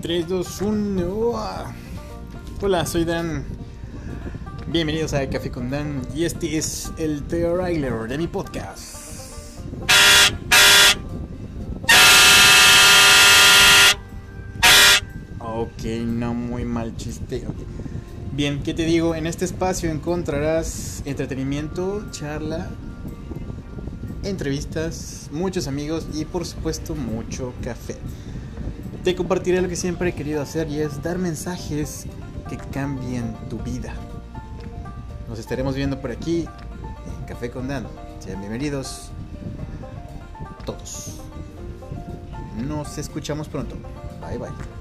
3, 2, 1. Hola, soy Dan. Bienvenidos a Café con Dan. Y este es el trailer de mi podcast. Ok, no muy mal chiste. Bien, ¿qué te digo? En este espacio encontrarás entretenimiento, charla, entrevistas, muchos amigos y por supuesto mucho café. Te compartiré lo que siempre he querido hacer y es dar mensajes que cambien tu vida. Nos estaremos viendo por aquí en Café con Dan. Sean bienvenidos todos. Nos escuchamos pronto. Bye bye.